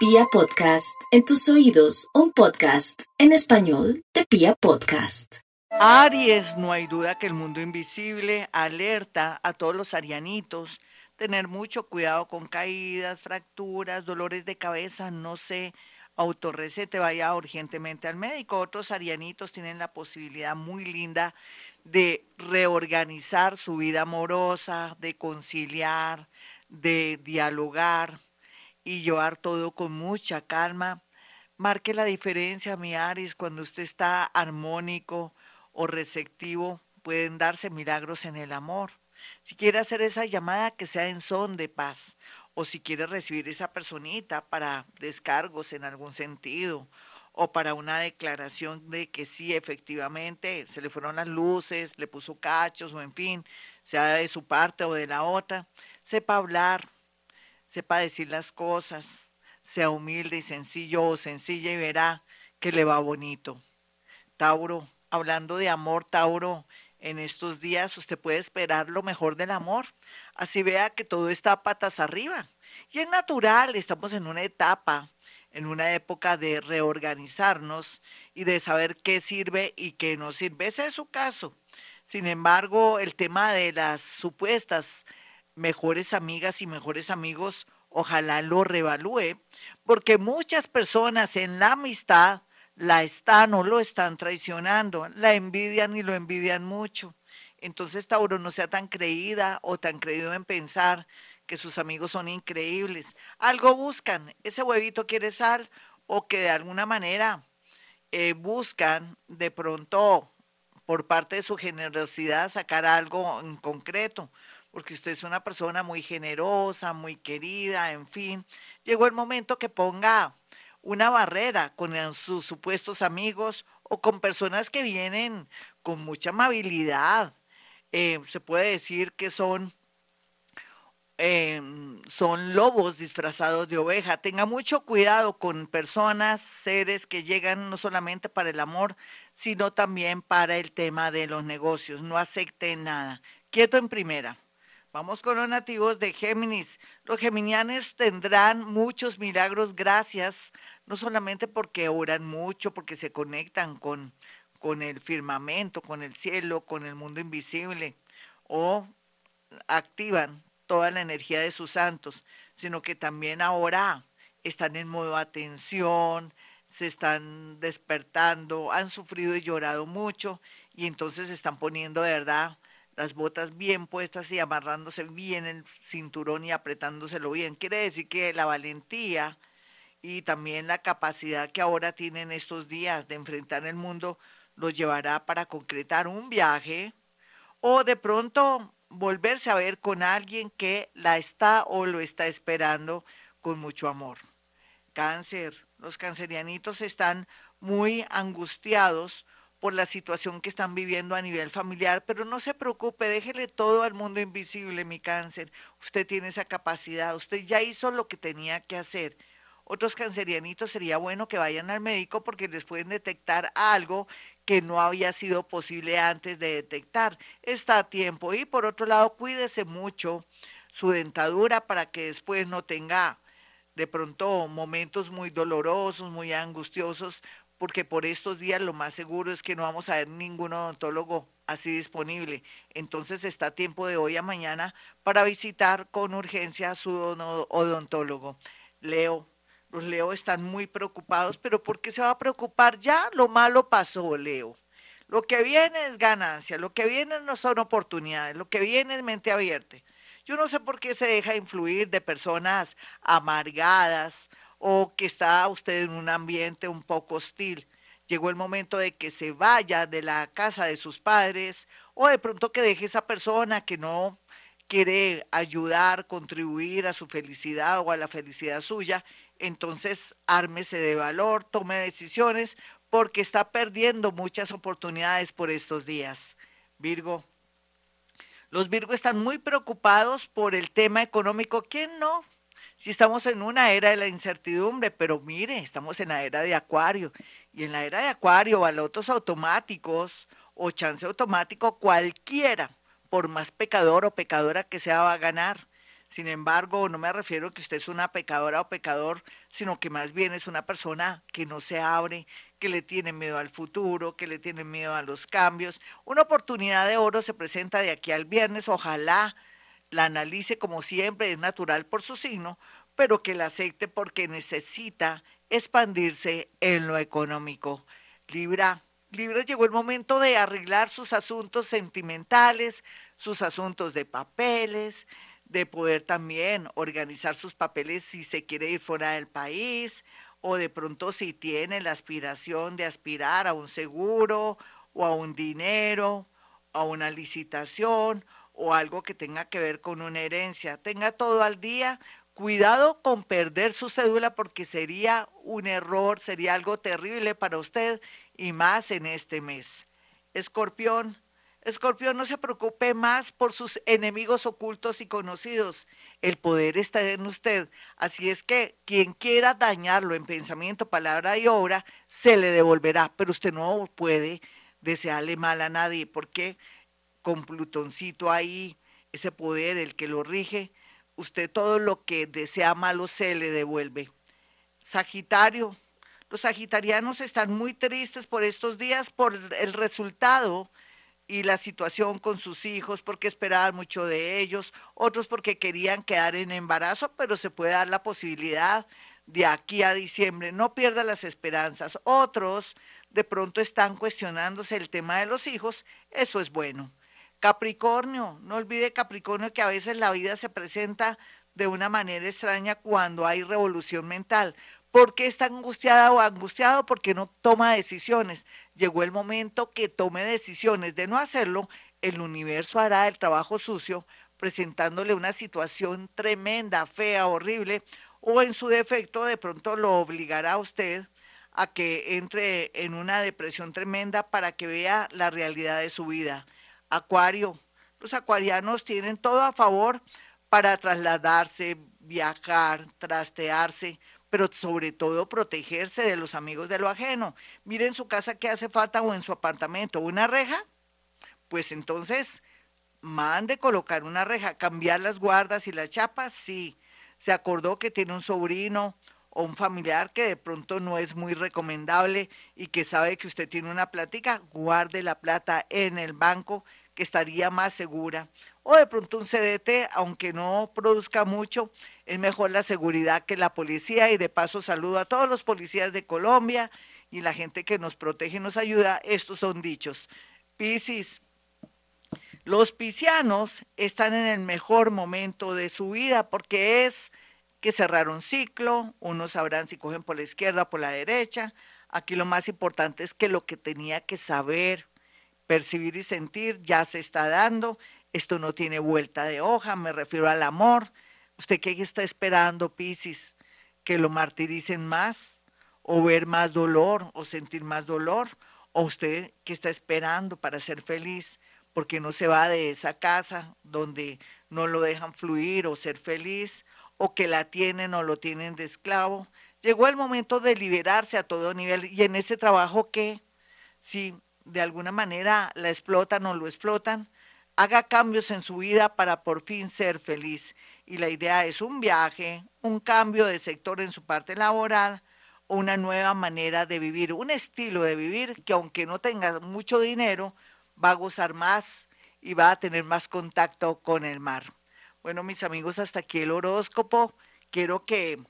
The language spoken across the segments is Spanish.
Pia Podcast, en tus oídos, un podcast en español de Pia Podcast. Aries, no hay duda que el mundo invisible alerta a todos los arianitos, tener mucho cuidado con caídas, fracturas, dolores de cabeza, no se autorrecete, vaya urgentemente al médico. Otros arianitos tienen la posibilidad muy linda de reorganizar su vida amorosa, de conciliar, de dialogar y llevar todo con mucha calma. Marque la diferencia, mi Aries, cuando usted está armónico o receptivo, pueden darse milagros en el amor. Si quiere hacer esa llamada, que sea en son de paz. O si quiere recibir esa personita para descargos en algún sentido, o para una declaración de que sí, efectivamente, se le fueron las luces, le puso cachos, o en fin, sea de su parte o de la otra, sepa hablar, sepa decir las cosas, sea humilde y sencillo o sencilla y verá que le va bonito. Tauro, hablando de amor, Tauro, en estos días usted puede esperar lo mejor del amor. Así vea que todo está patas arriba. Y es natural, estamos en una etapa, en una época de reorganizarnos y de saber qué sirve y qué no sirve. Ese es su caso. Sin embargo, el tema de las supuestas mejores amigas y mejores amigos, ojalá lo revalúe, porque muchas personas en la amistad la están o lo están traicionando, la envidian y lo envidian mucho. Entonces Tauro no sea tan creída o tan creído en pensar que sus amigos son increíbles. Algo buscan, ese huevito quiere sal o que de alguna manera eh, buscan de pronto por parte de su generosidad sacar algo en concreto porque usted es una persona muy generosa, muy querida, en fin. Llegó el momento que ponga una barrera con sus supuestos amigos o con personas que vienen con mucha amabilidad. Eh, se puede decir que son, em, son lobos disfrazados de oveja. Tenga mucho cuidado con personas, seres que llegan no solamente para el amor, sino también para el tema de los negocios. No acepte nada. Quieto en primera. Vamos con los nativos de Géminis. Los geminianes tendrán muchos milagros gracias, no solamente porque oran mucho, porque se conectan con, con el firmamento, con el cielo, con el mundo invisible, o activan toda la energía de sus santos, sino que también ahora están en modo atención, se están despertando, han sufrido y llorado mucho y entonces se están poniendo de verdad las botas bien puestas y amarrándose bien el cinturón y apretándoselo bien. Quiere decir que la valentía y también la capacidad que ahora tienen estos días de enfrentar el mundo los llevará para concretar un viaje o de pronto volverse a ver con alguien que la está o lo está esperando con mucho amor. Cáncer, los cancerianitos están muy angustiados por la situación que están viviendo a nivel familiar, pero no se preocupe, déjele todo al mundo invisible, mi cáncer. Usted tiene esa capacidad, usted ya hizo lo que tenía que hacer. Otros cancerianitos sería bueno que vayan al médico porque les pueden detectar algo que no había sido posible antes de detectar. Está a tiempo. Y por otro lado, cuídese mucho su dentadura para que después no tenga de pronto momentos muy dolorosos, muy angustiosos porque por estos días lo más seguro es que no vamos a ver ningún odontólogo así disponible. Entonces está tiempo de hoy a mañana para visitar con urgencia a su odontólogo. Leo, los Leo están muy preocupados, pero ¿por qué se va a preocupar? Ya lo malo pasó, Leo. Lo que viene es ganancia, lo que viene no son oportunidades, lo que viene es mente abierta. Yo no sé por qué se deja influir de personas amargadas o que está usted en un ambiente un poco hostil. Llegó el momento de que se vaya de la casa de sus padres o de pronto que deje esa persona que no quiere ayudar, contribuir a su felicidad o a la felicidad suya, entonces ármese de valor, tome decisiones porque está perdiendo muchas oportunidades por estos días. Virgo, los Virgo están muy preocupados por el tema económico. ¿Quién no? Si estamos en una era de la incertidumbre, pero mire, estamos en la era de Acuario. Y en la era de Acuario, balotos automáticos o chance automático, cualquiera, por más pecador o pecadora que sea, va a ganar. Sin embargo, no me refiero a que usted es una pecadora o pecador, sino que más bien es una persona que no se abre, que le tiene miedo al futuro, que le tiene miedo a los cambios. Una oportunidad de oro se presenta de aquí al viernes, ojalá la analice como siempre, es natural por su signo, pero que la acepte porque necesita expandirse en lo económico. Libra, Libra llegó el momento de arreglar sus asuntos sentimentales, sus asuntos de papeles, de poder también organizar sus papeles si se quiere ir fuera del país o de pronto si tiene la aspiración de aspirar a un seguro o a un dinero, a una licitación o algo que tenga que ver con una herencia. Tenga todo al día. Cuidado con perder su cédula porque sería un error, sería algo terrible para usted y más en este mes. Escorpión, Escorpión, no se preocupe más por sus enemigos ocultos y conocidos. El poder está en usted. Así es que quien quiera dañarlo en pensamiento, palabra y obra, se le devolverá. Pero usted no puede desearle mal a nadie, porque con Plutoncito ahí, ese poder, el que lo rige, usted todo lo que desea malo se le devuelve. Sagitario, los sagitarianos están muy tristes por estos días por el resultado y la situación con sus hijos porque esperaban mucho de ellos, otros porque querían quedar en embarazo, pero se puede dar la posibilidad de aquí a diciembre. No pierda las esperanzas. Otros de pronto están cuestionándose el tema de los hijos. Eso es bueno. Capricornio, no olvide Capricornio que a veces la vida se presenta de una manera extraña cuando hay revolución mental. ¿Por qué está angustiada o angustiado? Porque no toma decisiones. Llegó el momento que tome decisiones. De no hacerlo, el universo hará el trabajo sucio, presentándole una situación tremenda, fea, horrible, o en su defecto de pronto lo obligará a usted a que entre en una depresión tremenda para que vea la realidad de su vida. Acuario, los acuarianos tienen todo a favor para trasladarse, viajar, trastearse, pero sobre todo protegerse de los amigos de lo ajeno. Mire en su casa qué hace falta o en su apartamento, una reja, pues entonces mande colocar una reja, cambiar las guardas y las chapas, sí. Se acordó que tiene un sobrino o un familiar que de pronto no es muy recomendable y que sabe que usted tiene una plática, guarde la plata en el banco estaría más segura. O de pronto un CDT, aunque no produzca mucho, es mejor la seguridad que la policía y de paso saludo a todos los policías de Colombia y la gente que nos protege y nos ayuda. Estos son dichos. Piscis, los piscianos están en el mejor momento de su vida porque es que cerraron ciclo, unos sabrán si cogen por la izquierda o por la derecha. Aquí lo más importante es que lo que tenía que saber, percibir y sentir ya se está dando. Esto no tiene vuelta de hoja, me refiero al amor ¿Usted qué está esperando, Piscis? ¿Que lo martiricen más? ¿O ver más dolor? ¿O sentir más dolor? ¿O usted qué está esperando para ser feliz? Porque no se va de esa casa donde no lo dejan fluir o ser feliz, o que la tienen o lo tienen de esclavo. Llegó el momento de liberarse a todo nivel. ¿Y en ese trabajo qué? Si de alguna manera la explotan o lo explotan, haga cambios en su vida para por fin ser feliz y la idea es un viaje, un cambio de sector en su parte laboral, una nueva manera de vivir, un estilo de vivir que aunque no tenga mucho dinero, va a gozar más y va a tener más contacto con el mar. Bueno, mis amigos, hasta aquí el horóscopo. Quiero que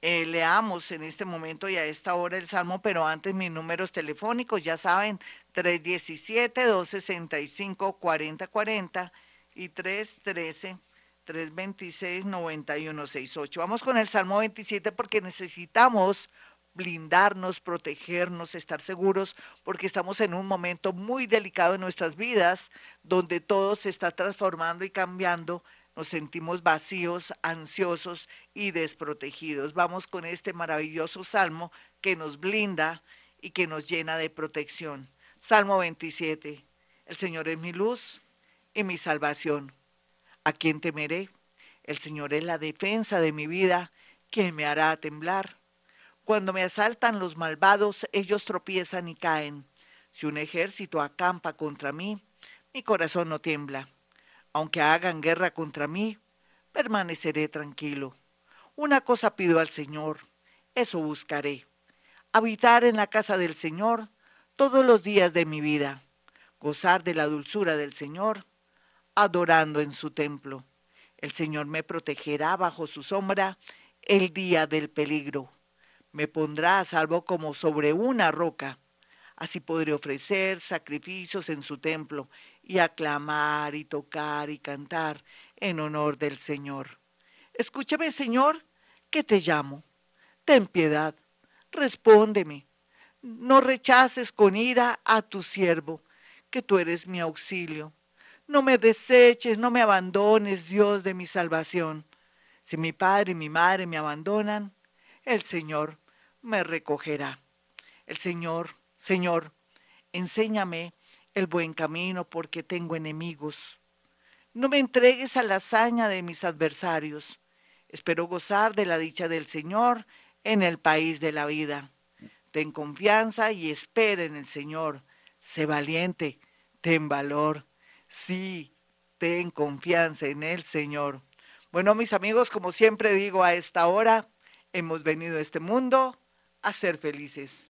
eh, leamos en este momento y a esta hora el Salmo, pero antes mis números telefónicos, ya saben, 317-265-4040 y 313. 326-9168. Vamos con el Salmo 27 porque necesitamos blindarnos, protegernos, estar seguros, porque estamos en un momento muy delicado en nuestras vidas, donde todo se está transformando y cambiando, nos sentimos vacíos, ansiosos y desprotegidos. Vamos con este maravilloso salmo que nos blinda y que nos llena de protección. Salmo 27. El Señor es mi luz y mi salvación. ¿A quién temeré? El Señor es la defensa de mi vida. ¿Quién me hará temblar? Cuando me asaltan los malvados, ellos tropiezan y caen. Si un ejército acampa contra mí, mi corazón no tiembla. Aunque hagan guerra contra mí, permaneceré tranquilo. Una cosa pido al Señor, eso buscaré, habitar en la casa del Señor todos los días de mi vida, gozar de la dulzura del Señor, adorando en su templo. El Señor me protegerá bajo su sombra el día del peligro. Me pondrá a salvo como sobre una roca. Así podré ofrecer sacrificios en su templo y aclamar y tocar y cantar en honor del Señor. Escúchame, Señor, que te llamo. Ten piedad, respóndeme. No rechaces con ira a tu siervo, que tú eres mi auxilio. No me deseches, no me abandones, Dios de mi salvación. Si mi padre y mi madre me abandonan, el Señor me recogerá. El Señor, Señor, enséñame el buen camino porque tengo enemigos. No me entregues a la hazaña de mis adversarios Espero gozar de la dicha del Señor en el país de la vida. Ten confianza y espera en el Señor. Sé valiente, ten valor. Sí, ten confianza en el Señor. Bueno, mis amigos, como siempre digo a esta hora, hemos venido a este mundo a ser felices.